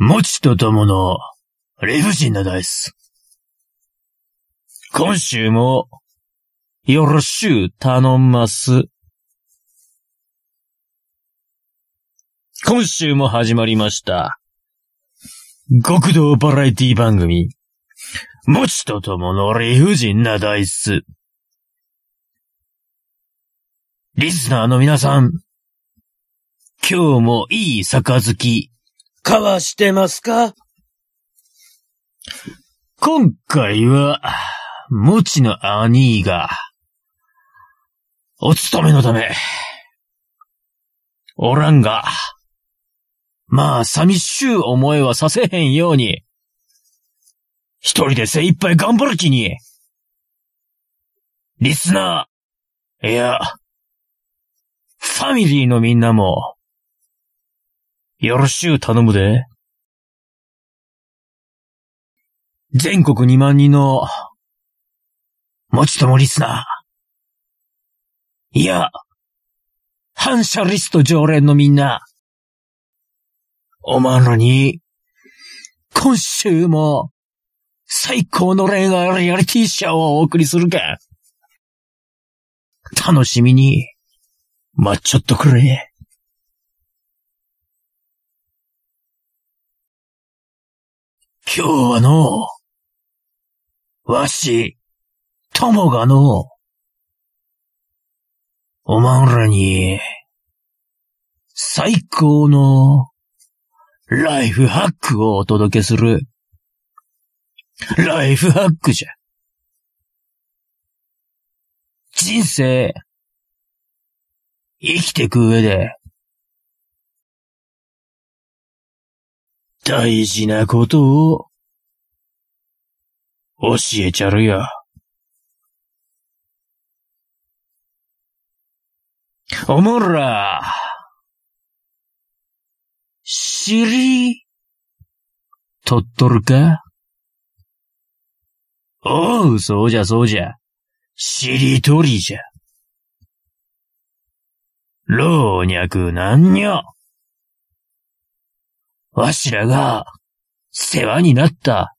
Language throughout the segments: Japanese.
もちとともの理不尽なダイス。今週もよろしゅう頼んます。今週も始まりました。極道バラエティ番組。もちとともの理不尽なダイス。リスナーの皆さん、今日もいい杯、交わしてますか？今回は、もちの兄が、お勤めのため、おらんが、まあ、寂しゅう思いはさせへんように、一人で精一杯頑張る気に、リスナー、いや、ファミリーのみんなも、よろしゅう頼むで。全国2万人の、もちともリスナー。いや、反射リスト常連のみんな。おまんらに、今週も、最高の恋愛リアリティショーをお送りするか。楽しみに、待っちょっとくれ。今日はの、わし、ともがの、おまんらに、最高の、ライフハックをお届けする、ライフハックじゃ。人生、生きてく上で、大事なことを、教えちゃるよ。おもら、尻、取っとるか？おう、そうじゃそうじゃ。尻取りじゃ。老若男女。わしらが、世話になった、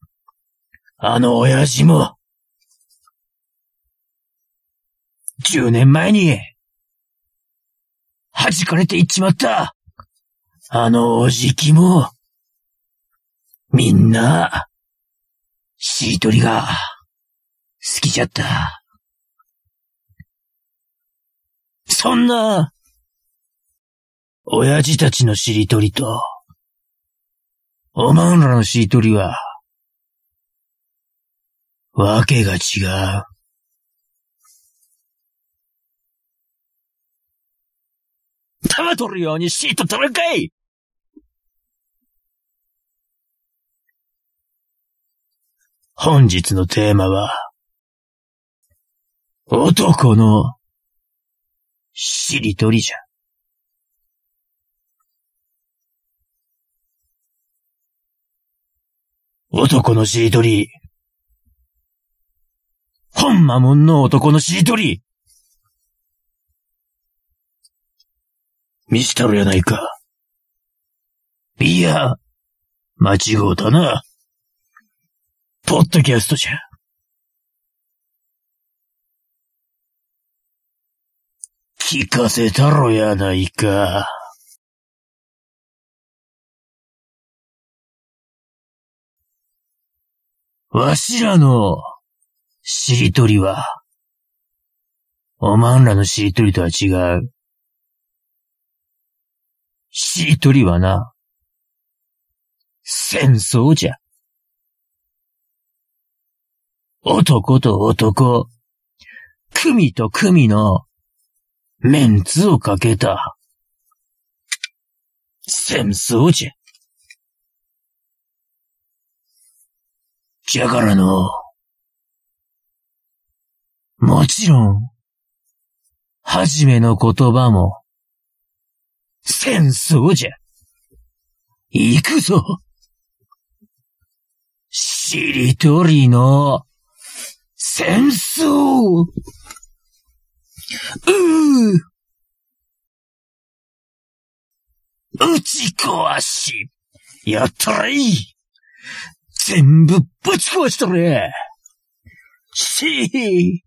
あの親父も、10年前に、弾かれていっちまった、あのおじきも、みんな、しりとりが、好きじゃった。そんな、親父たちのしりとりと、おまんらのしりとりは、わけが違う。玉取るようにシート取るかい本日のテーマは、男のしりとりじゃ。男のしりとり。ほんまもんの男のしりとり。見したるやないか。いや、間違うたな。ポッドキャストじゃ。聞かせたろやないか。わしらの、しりとりは、おまんらのしりとりとは違う。しりとりはな、戦争じゃ。男と男、組と組の、メンツをかけた、戦争じゃ。じゃからの、もちろん、はじめの言葉も、戦争じゃ。行くぞ。しりとりの、戦争。うう。打ち壊し、やったれい全部ぶち壊したれしー。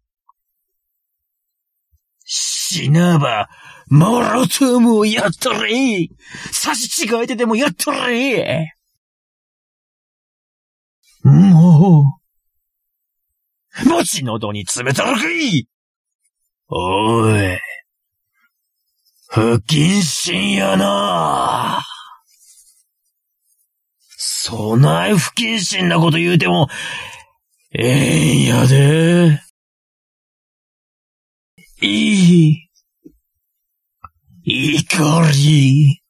死なば、モロトームをやったれ差し違えてでもやったれもう、もち喉に詰めたのかい。おい、不謹慎やな。そない不謹慎なこと言うても、ええんやで。いい。怒り。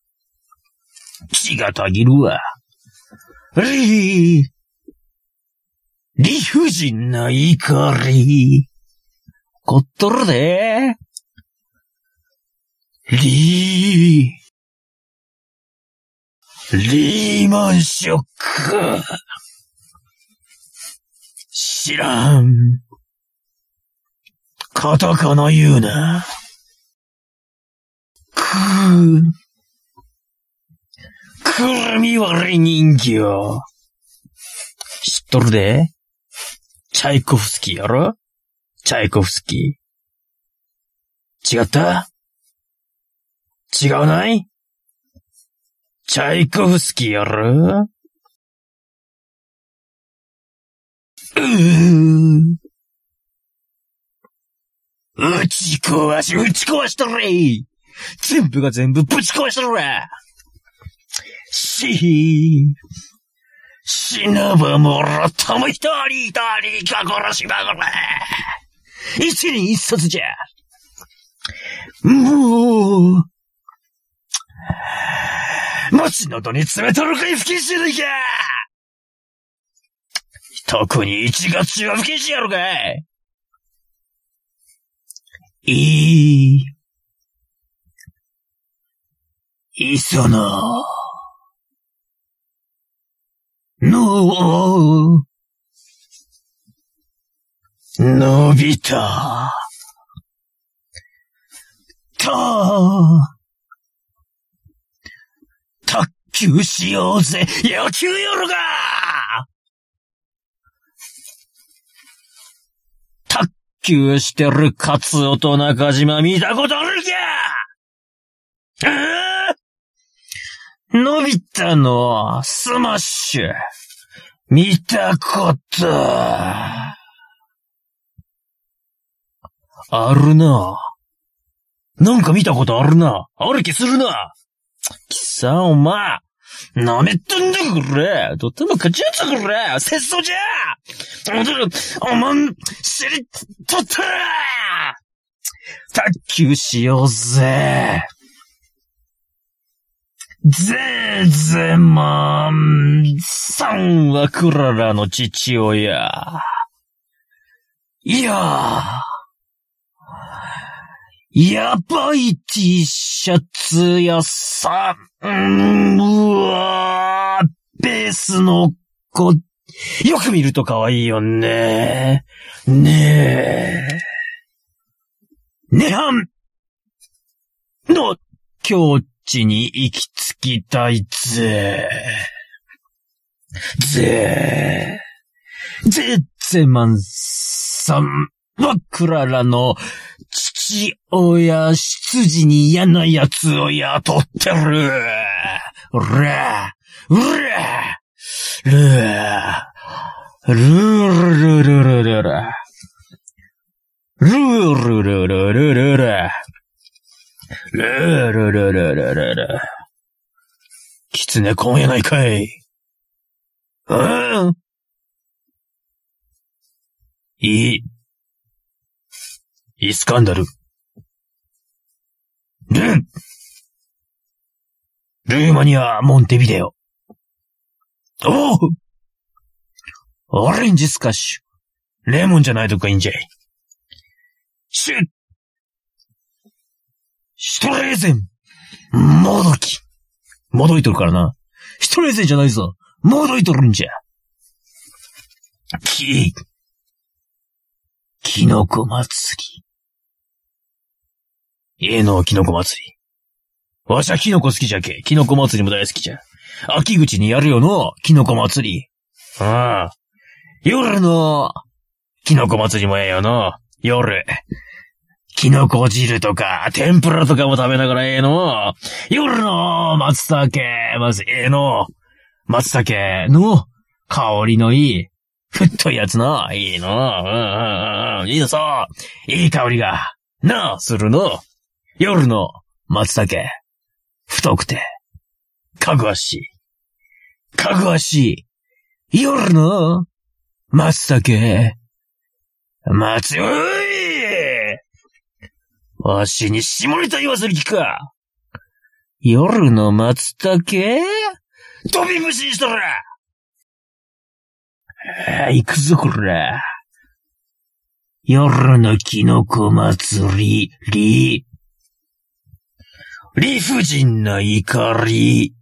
血がたぎるわ。り、理不尽な怒り。こっとるで。リー。リーマンショック。知らん。カタカナ言うな。くー。くるみ割り人形。知っとるでチャイコフスキーやろ？チャイコフスキー。違った？違うない？チャイコフスキーやろうー。打ち壊し、打ち壊しとれ全部が全部ぶち壊しとれしー。死なばもろとも一人一人か殺しまぐれ一人一冊じゃ。もう、餅喉に詰めとるかい不謹慎ないか特に1月中は不謹慎やろかいいい。磯野。の、のび太。た、球しようぜ野球夜が卓球してるカツオと中島見たことあるきゃあのび太のスマッシュ見たことあるな。なんか見たことあるな。ある気するな。貴さん、お前。舐めとんだくれ。とっても勝ちやつくれ。節操じゃおまん、知り、とった卓球しようぜ。ぜーぜまん、さんはクララの父親。いやー。やばい T シャツ屋さん。うわー、ベースの子、よく見ると可愛いよね。ねえ。ねはんの境地に行き着きたいぜ。ぜぜぜまんさんはクララの父親、執事に嫌な奴を雇ってる。うら、うら、る、るるるるるるる。ルールルルルルル。ルールルルルルル。狐今夜ないかい。うんいい。イスカンダル。ルンルーマニア、モンテビデオ。おうオレンジスカッシュ。レモンじゃないとかいいんじゃい。シュッシュトレーゼンもどきもどいとるからな。シュトレーゼンじゃないぞ。もどいとるんじゃ。き、キノコ祭り。家のキノコ祭り。わしはキノコ好きじゃけ。キノコ祭りも大好きじゃ。秋口にやるよの、キノコ祭り。ああ。夜の、キノコ祭りもええよの。夜。キノコ汁とか、天ぷらとかも食べながらええの。夜の松茸、まずええの。松茸の香りのいい、太いやつの、いいの。うんうんうん。いいのそう。いい香りが、なあ、するの。夜の松茸。太くて、かぐわしい。かぐわしい。夜の松茸。松、おいわしに下ネタ言わせる気か。夜の松茸？飛び虫にしたらああ、行くぞ、こら。夜のキノコ祭り、り、理不尽な怒り、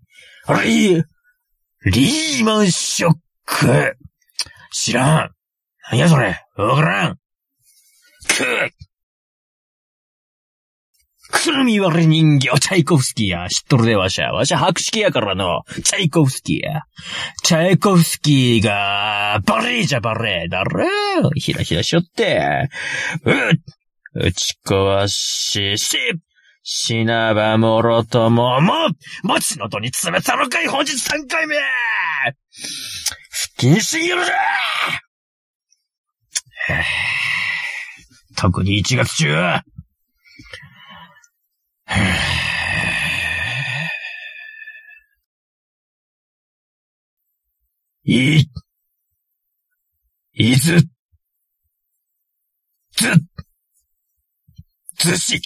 リ、リーマンショック。知らん。何やそれ。わからん。くくるみ割り人形、チャイコフスキーや。知っとるで、わしゃ。わしゃ白色やからの。チャイコフスキーや。チャイコフスキーが、バレーじゃバレーだろ。ひらひらしよって。うっ、打ち壊し、し、死なばもろとも、もう、持ちの戸に詰めたのかい、本日3回目。不謹慎よろじゃ特に1月中。は、い、いず、ず、ずし、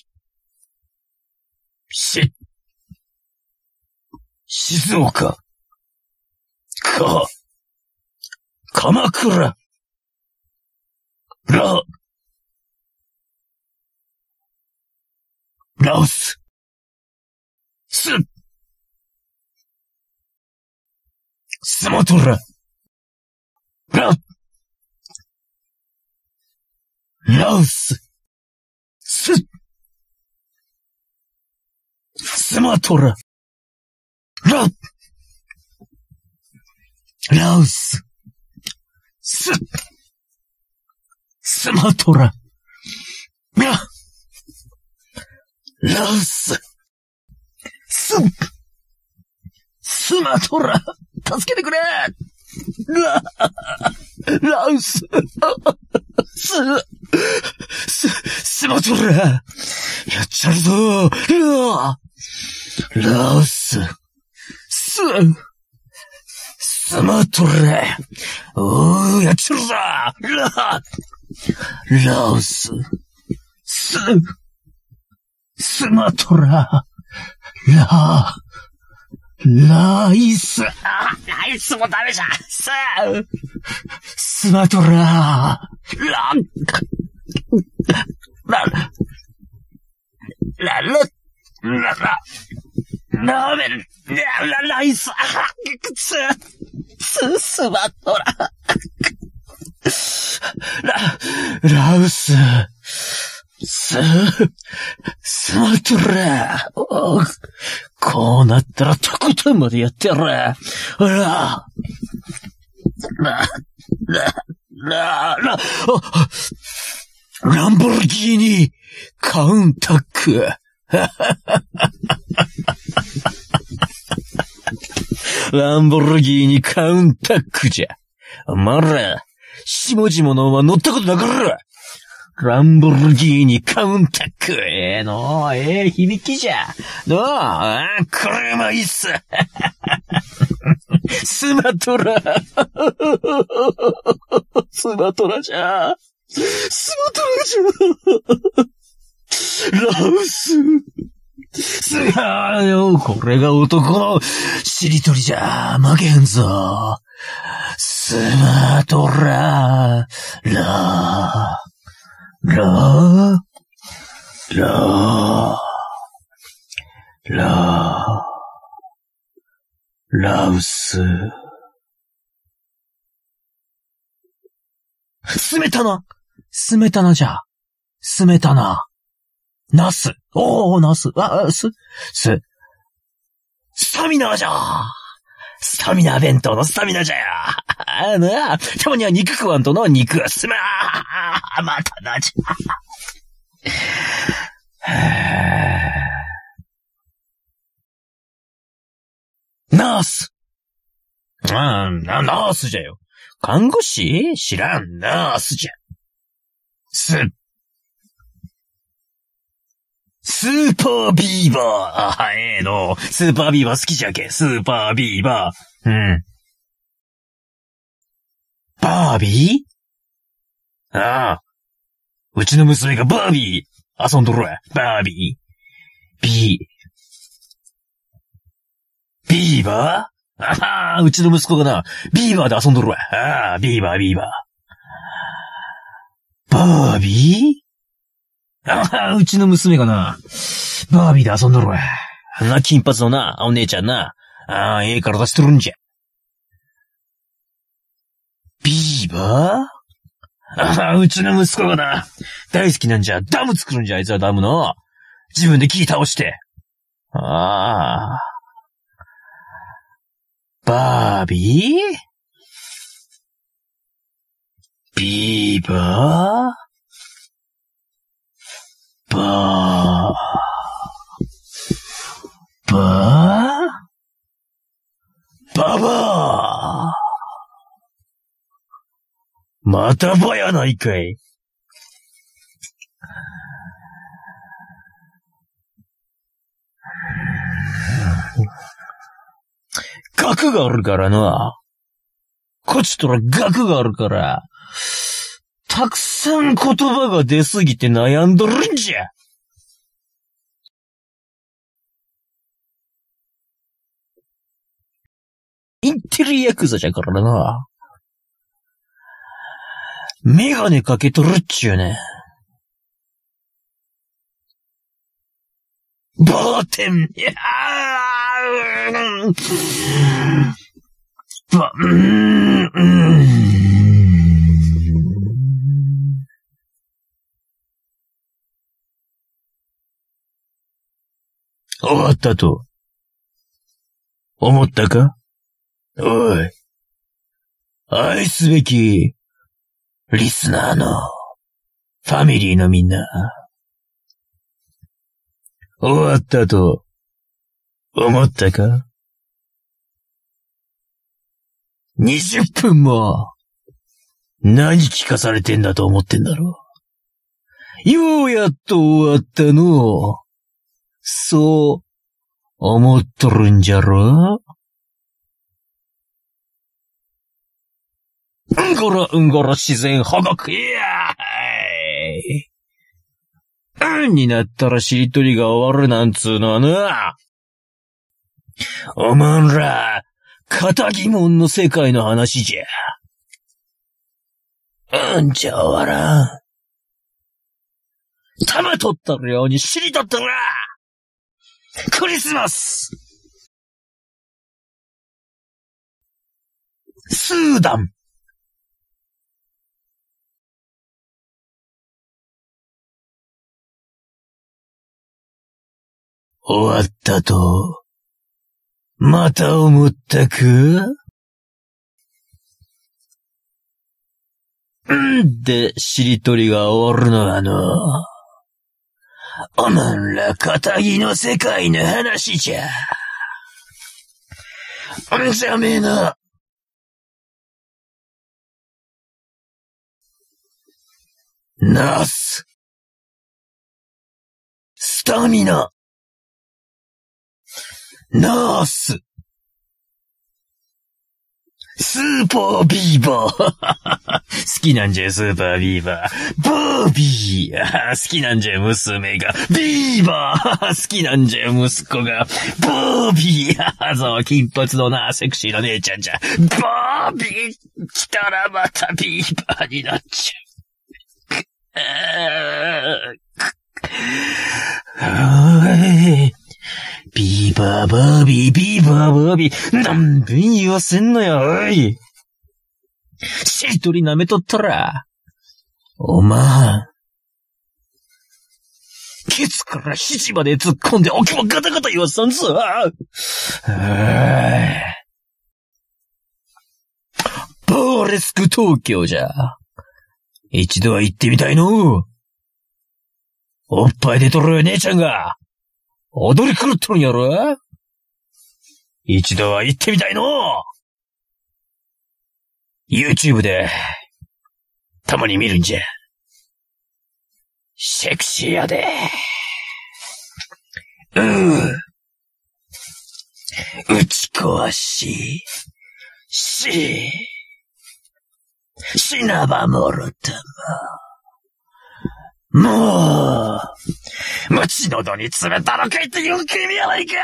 し、静岡、か、鎌倉、ら、ラオス、す、スマトラ、ラ、ラオス、す、スマトラ、ラ、ラオス、ス、スマトラ、ラ、ラオス、ス、スマトラ、助けてくれラ、ラウス、ス、ス、スマトラ、やっちゃるぞラ、ラウス、ス、スマトラ、おー、やっちゃるぞ。ラ、ラウス、ス、スマトラ、ラ、ライス、あ、ライスもダメじゃん。ス、スマトラ、ラ、ラ、ラ、ラ、ラ、ラ、ラ、ラーメン、ラ、ラ、ライス、あ、ス、ス、スマトラ、ラ、ラウス、ス、スマトラ、こうなったらとことんまでやってやる。ら、ら、ら、ら、ら、ランボルギーニ、カウンタック。ランボルギーニカウンタックじゃ。まら、下々のは乗ったことなかろランボルギーニカウンタック。ええー、のええー、響きじゃ。のあ車いいっす。スマトラ。スマトラじゃ。スマトラじゃ。ラウス。すがよ、これが男のしりとりじゃ、負けへんぞ。スマトラ、ララー、ラー、ラー、ラウス。すめたなすめたなじゃ。すめたな。ナス。おー、ナス。あ、す、す。スタミナじゃ。スタミナ弁当のスタミナじゃよ。あなあ、たまには肉食わんとの肉はすまあ、またなじゃ。ナースああ、ナナースじゃよ。看護師？知らん、ナースじゃ。す、スーパービーバーあ、はええの。スーパービーバー好きじゃけ。スーパービーバー。うん。バービー？ああ。うちの娘がバービー遊んどるわ。バービー。ビー。ビーバー？ああ、うちの息子がな、ビーバーで遊んどるわ。ああ、ビーバー、ビーバー。バービー？ああ、うちの娘がな、バービーで遊んどるわ。あんな金髪のな、お姉ちゃんな、ああ、ええ体してるんじゃ。ビーバー？ああ、うちの息子がな、大好きなんじゃ、ダム作るんじゃ、あいつはダムの。自分で木倒して。ああ。バービー？ビーバー？ばー。ばばば。またばやないかい。額があるからな。こっちとら額があるから、たくさん言葉が出すぎて悩んどるんじゃ。インテリヤクザじゃからな。メガネかけとるっちゅうね。バーテン、いやー、ば、うん、うん。終わったと。思ったか？おい。愛すべき、リスナーの、ファミリーのみんな。終わったと、思ったか ?20 分も、何聞かされてんだと思ってんだろう。ようやっと終わったの。そう、思っとるんじゃろうんごろうんごろ自然保護区やうんになったらしりとりが終わるなんつうのはな。おまんら、仇疑問の世界の話じゃ。うんじゃ終わらん。玉取ったるように尻取ったらクリスマススーダン終わったと、また思ったか？んで、しりとりが終わるのはの？おまんら、仇の世界の話じゃ。んじゃめえな。ナース。スタミナ。ナース。スーパービーバー 好きなんじゃ、スーパービーバー。バービー 好きなんじゃ、娘が。ビーバー 好きなんじゃ、息子が。バービーそう、金髪のな、セクシーな姉ちゃんじゃ。バービー来たらまたビーバーになっちゃう。ビーバーバービー、ビーバーバービー、何分言わせんのよ、おい。しりとり舐めとったら、おまん、ケツから肘まで突っ込んでおきもガタガタ言わさんぞ。ああ。ボーレスク東京じゃ。一度は行ってみたいのおっぱいでとる姉ちゃんが、踊り狂っとるんやろ？一度は行ってみたいの !YouTube で、たまに見るんじゃ。セクシーやで。うぅ。打ち壊し、し、死なばもろたま。もう、鞭のどに詰めたのかいっていう君やないか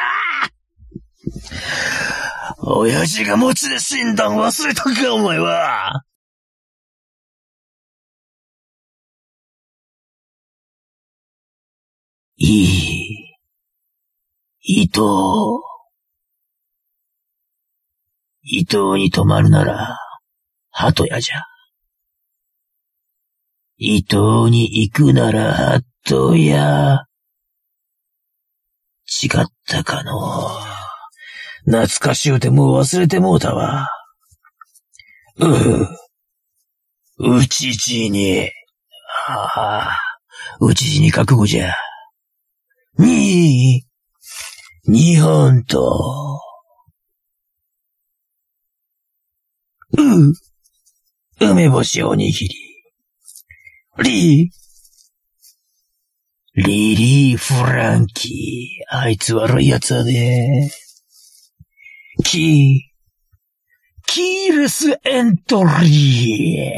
親父が餅で死んだん忘れたか、お前は。いい。伊藤。伊藤に泊まるなら、鳩屋じゃ。伊藤に行くなら、鳩屋。違ったかの？懐かしゅうてもう忘れてもうたわ。うう、うちじに、ああ、うちじに覚悟じゃ。に、日本と、う、梅干しおにぎり。リーリリー・フランキー。あいつ悪い奴だね。キー、キーレスエントリー。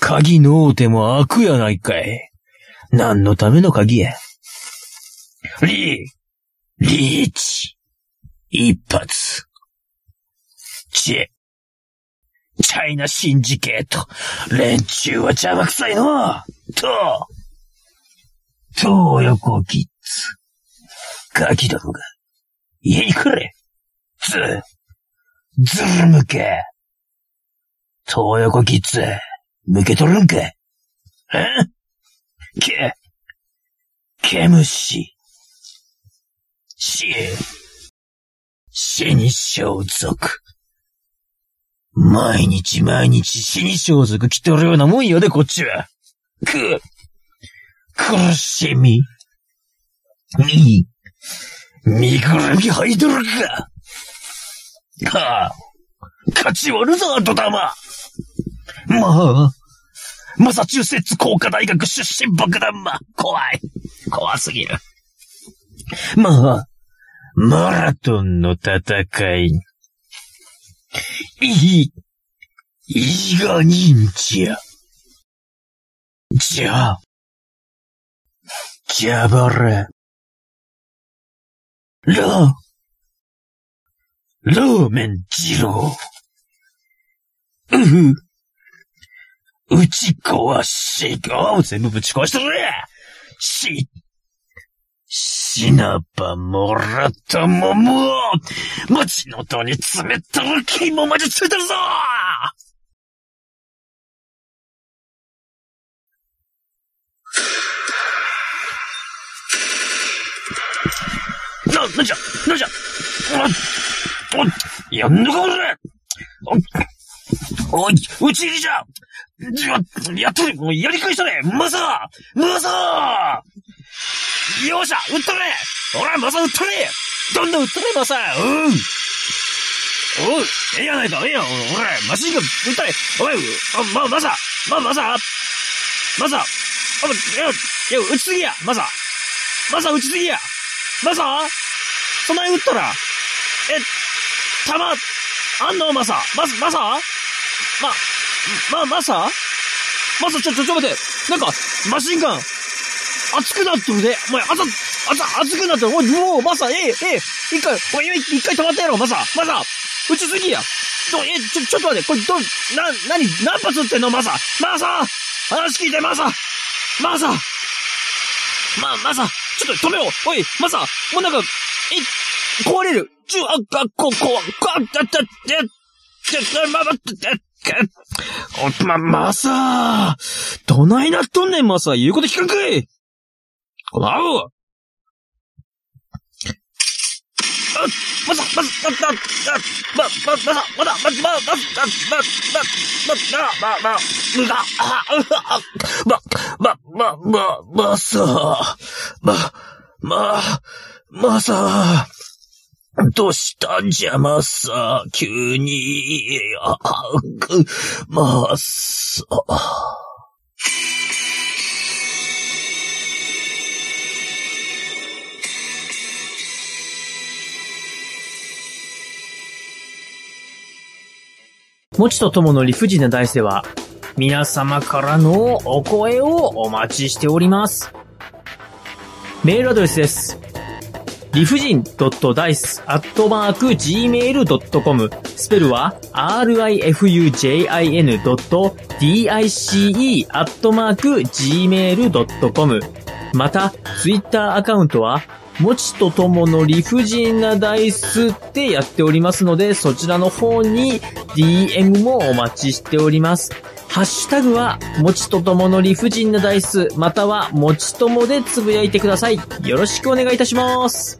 鍵のうても悪やないかい。何のための鍵や。リー、リーチ。一発。チェ。チャイナシンジケート。連中は邪魔くさいのと、東横キッズ。ガキどもが、家に来れ。ず、ずる向け。東横キッズ、向けとるんかえ？け、毛虫。死、死に装束。毎日毎日死に装束着とるようなもんよで、こっちは。く、苦しみ。み、身ぐるみ履いとるか。はあ、勝ち割るぞ、ドタマ。まあ、マサチューセッツ工科大学出身爆弾魔。怖い。怖すぎる。まあ、マラトンの戦い。いい、いいが忍者。じゃあ、じゃばら。ラ、ーメン二郎。うふ。打ち壊し、ああ、全部ぶち壊しとるし、死なばもらったもも餅の戸に詰めたら肝までついてるぞ！な、なんじゃなんじゃお、お、やんのか俺お、おい、打ち入りじゃ！じゃ、やっとれ、もうやり返したれマサマサよっしゃ撃ったれ。ほら、マサ撃ったれ。どんどん撃ったれ、マサうん。おう、ええやないか、ええやん、ほら、マシンガン撃ったれ。おい、あ、ま、マサま、マサマサあ、いや、いや、撃ちすぎや。マサマサ撃ちすぎや。マサそんなに撃ったら。え、弾、あんのマサマサ、マサま、ま、マサマサ、ちょ、ちょ、ちょ、待って。なんか、マシンガン、熱くなってるで。お前、熱、熱、熱くなってる。おい、もう、マサ、ええ、ええ、一回、お前、一回止まってやろ、マサ、マサ、撃ちすぎや。ど、え、ちょ、ちょっと待って、これ、ど、な、なに、何発撃ってんの、マサ、マサ話聞いて、マサマサま、マサ、ちょっと止めよう。おい、マサ、もうなんか、え、壊れる。ちゅ、あ、あ、こ、こ、こ、あ、だ、だ、だ、だ、ま、ま、だ、お、ま、まさどないなっとんねん、まさ言うこと聞かんかいこの青まさ、まさ、まさ、ま、ま、まさ、まだ、ま、ま、ま、ま、ま、ま、ま、ま、ま、ま、ま、ま、ま、まさ、ま、ま、まさ、どうしたんじゃ、まさ、急に、あ、く、まさ。もちとともの理不尽なダイスでは、皆様からのお声をお待ちしております。メールアドレスです。理不尽 .dice.gmail.com スペルは rifujin.dice.gmail.com また、ツイッターアカウントは、もちとともの理不尽なダイスってやっておりますので、そちらの方に DM もお待ちしております。ハッシュタグは、もちとともの理不尽なダイス、または、もちともでつぶやいてください。よろしくお願いいたします。